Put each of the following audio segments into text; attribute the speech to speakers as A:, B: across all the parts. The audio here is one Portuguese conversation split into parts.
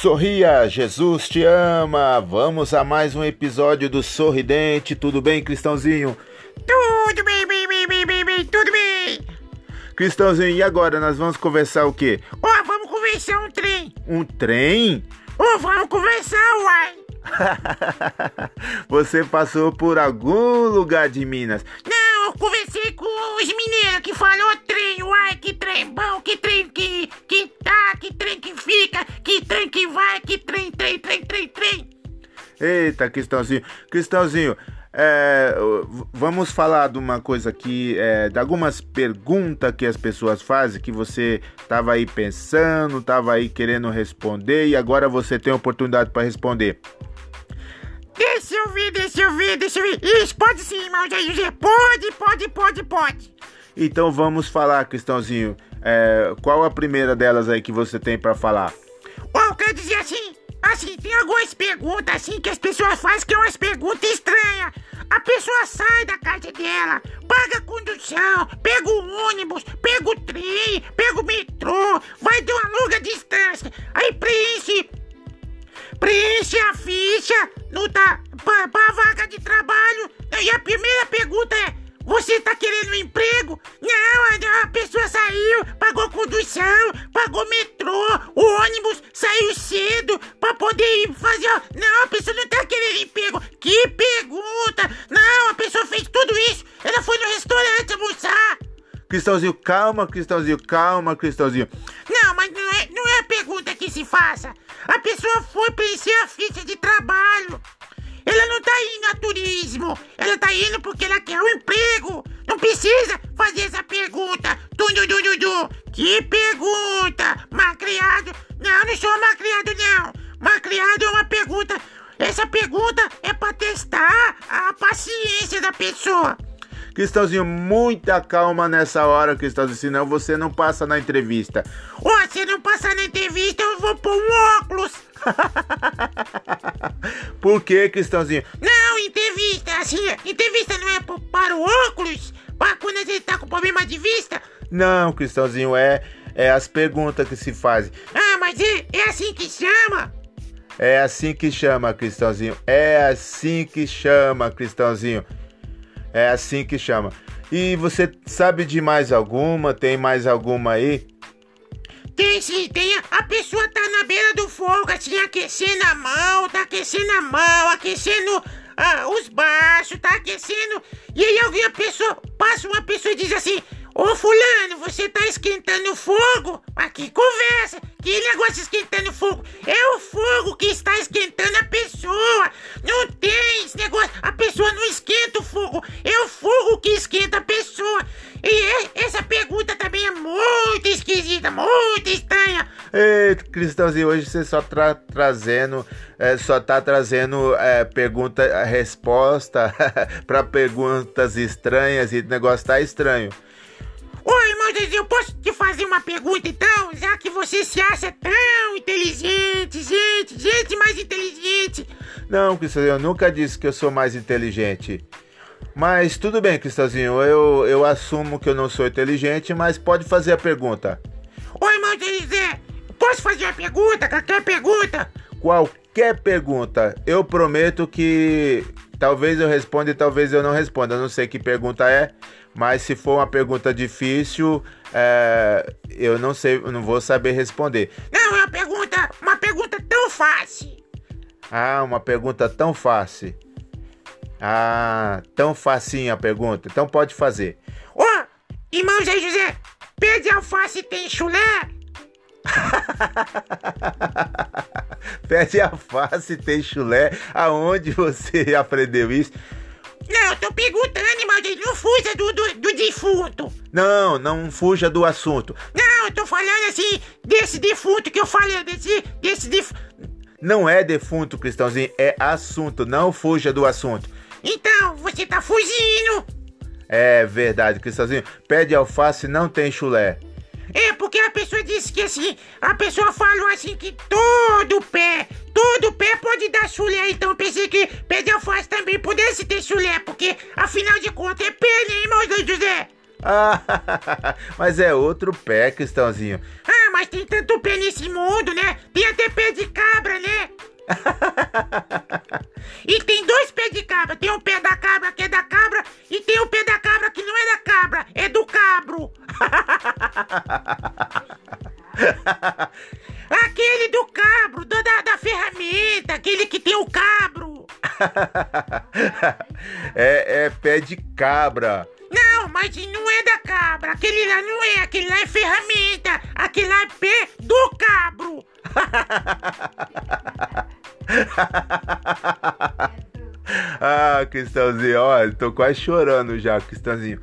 A: Sorria, Jesus te ama. Vamos a mais um episódio do Sorridente. Tudo bem, Cristãozinho?
B: Tudo bem, bem, bem, bem, bem, bem, tudo bem.
A: Cristãozinho, e agora nós vamos conversar o quê?
B: Ó, vamos conversar um trem.
A: Um trem?
B: Ó, vamos conversar, uai.
A: Você passou por algum lugar de Minas?
B: Não, conversei com os mineiros que falou trem, uai, que trem bom, que trem que, que tá, que trem que fica, que trem que vai, que trem, trem, trem, trem, trem.
A: Eita, Cristãozinho. Cristãozinho, é, vamos falar de uma coisa aqui, é, de algumas perguntas que as pessoas fazem, que você tava aí pensando, tava aí querendo responder e agora você tem a oportunidade para responder.
B: Deixa eu ver, deixa eu ver, deixa eu ver. Isso, pode sim, irmão Jair. Pode, pode, pode, pode.
A: Então vamos falar, Cristãozinho. É, qual a primeira delas aí que você tem para falar?
B: Ó, eu quero dizer assim, assim, tem algumas perguntas assim que as pessoas fazem que é umas perguntas estranhas. A pessoa sai da casa dela, paga a condução, pega o ônibus, pega o trem, pega o metrô, vai de uma longa distância, aí preenche, preenche a ficha no tá, pra, pra vaga de trabalho. E a primeira pergunta é, você tá querendo um emprego? Não, a- a pessoa saiu, pagou condução, pagou metrô, o ônibus saiu cedo pra poder ir fazer. Não, a pessoa não tá querendo emprego. Que pergunta! Não, a pessoa fez tudo isso. Ela foi no restaurante almoçar.
A: Cristãozinho, calma, Cristãozinho, calma, Cristãozinho.
B: Não, mas não é, não é a pergunta que se faça. A pessoa foi preencher a ficha de trabalho. Ela não tá indo a turismo. Ela tá indo porque ela quer um emprego. Não precisa fazer essa pergunta. Du, du, du, du, du. Que pergunta? Malcriado. Não, não sou malcriado, não. Malcriado é uma pergunta. Essa pergunta é pra testar a paciência da pessoa.
A: Cristãozinho, muita calma nessa hora, Cristãozinho, senão você não passa na entrevista.
B: Ó, se não passar na entrevista, eu vou pôr um óculos.
A: Por que, Cristãozinho?
B: Não, entrevista, assim, entrevista não é para o óculos? Para quando a gente tá com problema de vista?
A: Não, Cristãozinho, é, é as perguntas que se fazem.
B: Ah, mas é, é assim que chama?
A: É assim que chama, Cristãozinho. É assim que chama, Cristãozinho. É assim que chama. E você sabe de mais alguma? Tem mais alguma aí?
B: Tem sim, tem. A, pessoa tá na beira do fogo, assim, aquecendo a mão, tá aquecendo a mão, aquecendo ah, os baixos, tá aquecendo. E aí alguém, a pessoa, passa uma pessoa e diz assim: Ô fulano, você tá esquentando fogo? Mas que conversa! Que negócio esquentando fogo? É o fogo que está esquentando a pessoa!
A: Ei, Cristãozinho, hoje você só tá trazendo, é, só tá trazendo é, pergunta, resposta para perguntas estranhas e o negócio tá estranho.
B: Oi, irmão eu posso te fazer uma pergunta então? Já que você se acha tão inteligente, gente, gente mais inteligente.
A: Não, Cristãozinho, eu nunca disse que eu sou mais inteligente. Mas tudo bem, Cristãozinho, eu, eu assumo que eu não sou inteligente, mas pode fazer a pergunta.
B: Oi, irmão posso fazer uma pergunta? Qualquer pergunta?
A: Qualquer pergunta, eu prometo que talvez eu responda e talvez eu não responda. Eu não sei que pergunta é, mas se for uma pergunta difícil, é, eu não sei, eu não vou saber responder.
B: Não, é uma pergunta, uma pergunta tão fácil.
A: Ah, uma pergunta tão fácil. Ah, tão facinha a pergunta. Então pode fazer.
B: Ô, irmão Zé José, pé de alface tem chulé?
A: Pede a face, tem chulé. Aonde você aprendeu isso?
B: Não, eu tô perguntando, irmão Zé, não fuja do, do, do defunto.
A: Não, não fuja do assunto.
B: Não, eu tô falando assim, desse defunto que eu falei, desse, desse defunto.
A: Não é defunto, Cristãozinho, é assunto. Não fuja do assunto.
B: Então, você tá fugindo.
A: É verdade, Cristãozinho. Pede alface, não tem chulé.
B: É, porque a pessoa disse que assim, a pessoa falou assim que todo pé, todo pé pode dar chulé, então eu pensei que pé de alface também pudesse ter chulé, porque afinal de contas é pé, né, irmão José?
A: Ah, mas é outro pé, Cristãozinho.
B: Ah, mas tem tanto pé nesse mundo, né? Tem até pé de cabra, né? e tem dois pés de cabra. Tem o pé da cabra que é da cabra e tem o pé da cabra que não é da cabra, é. aquele do cabro, do, da, da ferramenta, aquele que tem o cabro.
A: é, é pé de cabra.
B: Não, mas não é da cabra. Aquele lá não é, aquele lá é ferramenta. Aquele lá é pé do cabro.
A: ah, Cristãozinho, ó, tô quase chorando já, Cristãozinho.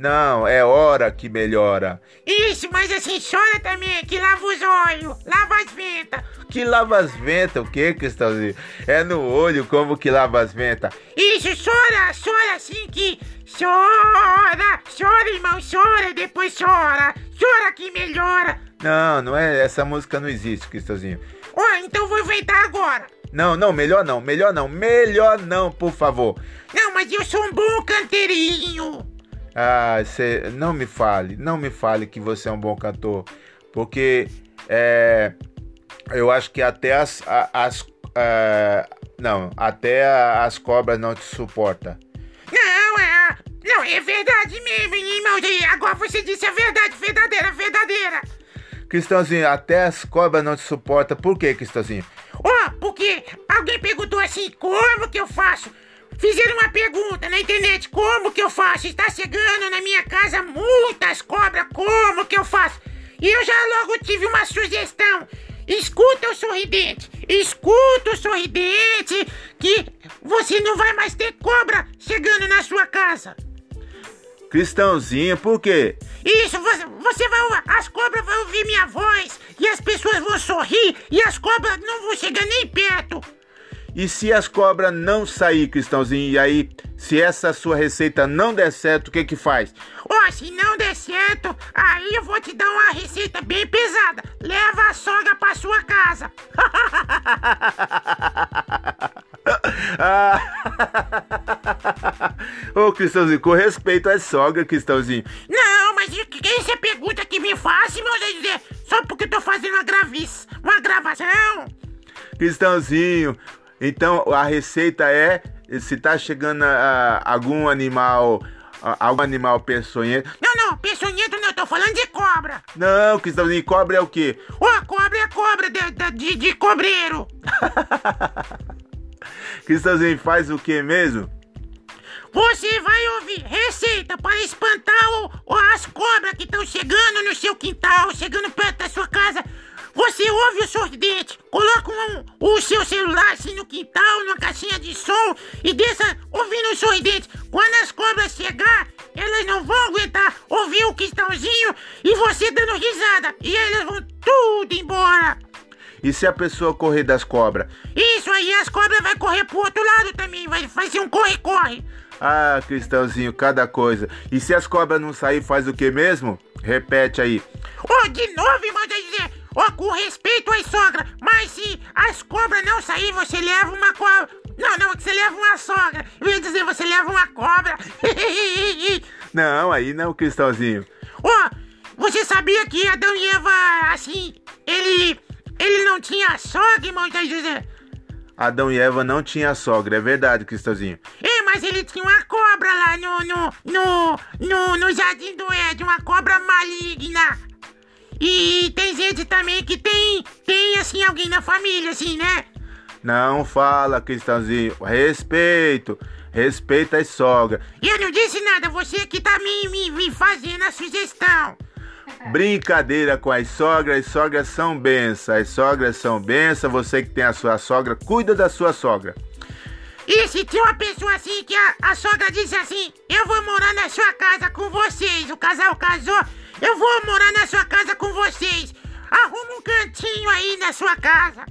A: Não, é hora que melhora.
B: Isso, mas assim, chora também, que lava os olhos, lava as ventas.
A: Que lava as ventas? O que, Cristãozinho? É no olho como que lava as ventas?
B: Isso, chora, chora assim que... Chora, chora, irmão, chora, depois chora. Chora que melhora.
A: Não, não é, essa música não existe, Cristãozinho.
B: Ó, oh, então vou inventar agora.
A: Não, não, melhor não, melhor não, melhor não, por favor.
B: Não, mas eu sou um bom canteirinho.
A: Ah, cê, não me fale, não me fale que você é um bom cantor, porque é, eu acho que até as, as é, não, até as cobras não te suportam.
B: Não, é, não, é verdade mesmo, irmão. Agora você disse a verdade, verdadeira, verdadeira.
A: Cristãozinho, até as cobras não te suportam. Por que, Cristãozinho?
B: Oh, porque alguém perguntou assim, como que eu faço? Fizeram uma pergunta na internet: como que eu faço? Está chegando na minha casa muitas cobras, como que eu faço? E eu já logo tive uma sugestão. Escuta o sorridente, escuta o sorridente, que você não vai mais ter cobra chegando na sua casa.
A: Cristãozinho, por quê?
B: Isso, você, você vai. As cobras vão ouvir minha voz e as pessoas vão sorrir e as cobras não vão chegar nem perto.
A: E se as cobras não sair, Cristãozinho, e aí, se essa sua receita não der certo, o que que faz?
B: Ó, oh, se não der certo, aí eu vou te dar uma receita bem pesada. Leva a sogra pra sua casa.
A: Ô, oh, Cristãozinho, com respeito à sogra, Cristãozinho.
B: Não, mas essa é pergunta que me faz, meu dizer, só porque eu tô fazendo uma gravice, uma gravação.
A: Cristãozinho, então a receita é se tá chegando a, a algum animal algum animal peçonhento.
B: Não, não, peçonhento não, eu tô falando de cobra.
A: Não, que de cobra é o quê?
B: Ô, oh, cobra é cobra de, de, de cobreiro.
A: Cristãozinho faz o que mesmo?
B: Você vai ouvir receita para espantar o, as cobras que estão chegando no seu quintal, chegando perto da sua casa. Você ouve o sorridente, coloca um, o seu celular assim no quintal, numa caixinha de som e deixa ouvindo o sorridente. Quando as cobras chegar, elas não vão aguentar ouvir o quistãozinho e você dando risada. E elas vão tudo embora.
A: E se a pessoa correr das cobras?
B: Isso aí, as cobras vai correr pro outro lado também, vai fazer um corre-corre.
A: Ah, Cristãozinho, cada coisa. E se as cobras não sair, faz o que mesmo? Repete aí.
B: Oh, de novo, irmão, dizer, Ó, oh, com respeito às sogra, mas se as cobras não sair, você leva uma cobra. Não, não, você leva uma sogra. Eu ia dizer, você leva uma cobra.
A: não, aí não, Cristãozinho.
B: Ó, oh, você sabia que Adão e Eva, assim, ele. Ele não tinha sogra, irmão, dizer.
A: Adão e Eva não tinha sogra, é verdade, Cristãozinho.
B: É, mas ele tinha uma cobra lá no, no, no, no, no Jardim do Éden, uma cobra maligna. E tem gente também que tem, tem assim, alguém na família, assim, né?
A: Não fala, Cristãozinho. Respeito. Respeita as sogras.
B: Eu não disse nada, você que tá me, me, me fazendo a sugestão.
A: Brincadeira com as sogras, as sogras são benças, as sogras são benças, você que tem a sua sogra, cuida da sua sogra.
B: E se tem uma pessoa assim que a, a sogra disse assim, eu vou morar na sua casa com vocês, o casal casou, eu vou morar na sua casa com vocês. Arruma um cantinho aí na sua casa.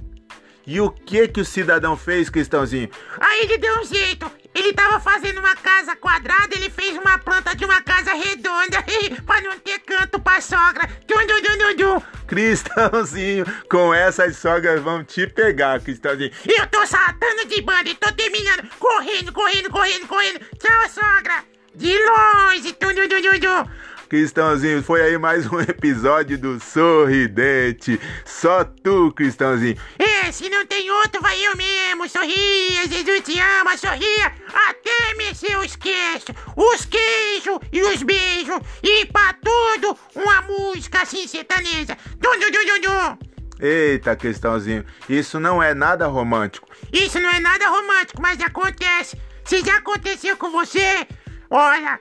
A: E o que que o cidadão fez, Cristãozinho?
B: Aí ele deu um jeito. Ele tava fazendo uma casa quadrada, ele fez uma planta de uma casa redonda pra não ter canto pra sogra. Dum, dum, dum, dum,
A: Cristãozinho, com essas sogras vão te pegar, Cristãozinho.
B: Eu tô saltando de banda e tô terminando, correndo, correndo, correndo, correndo. Tchau, sogra. De longe. Dum, dum, dum, dum, dum.
A: Cristãozinho, foi aí mais um episódio do Sorridente. Só tu, Cristãozinho.
B: É, se não tem outro, vai eu mesmo. Sorria, Jesus te ama, sorria. Até me seus queixos, os queijos e os beijos. E pra tudo, uma música assim sertaneja. Dum, dum, dum, dum, dum.
A: Eita, Cristãozinho, isso não é nada romântico.
B: Isso não é nada romântico, mas acontece. Se já aconteceu com você, olha.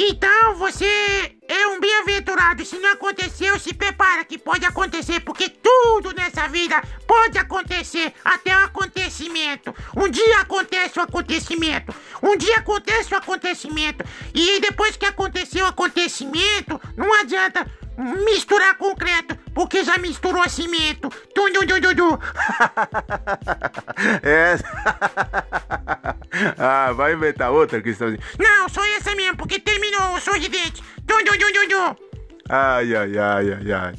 B: Então você é um bem-aventurado. Se não aconteceu, se prepara que pode acontecer, porque tudo nessa vida pode acontecer até o acontecimento. Um dia acontece o acontecimento. Um dia acontece o acontecimento. E depois que aconteceu o acontecimento, não adianta misturar concreto, porque já misturou cimento. Tum, dum, dum, dum, dum.
A: É. ah, vai inventar outra, Cristãozinho.
B: Não, só essa mesmo, porque terminou o sorridente. Dum, dum, dum, dum, dum.
A: Ai, ai, ai, ai, ai.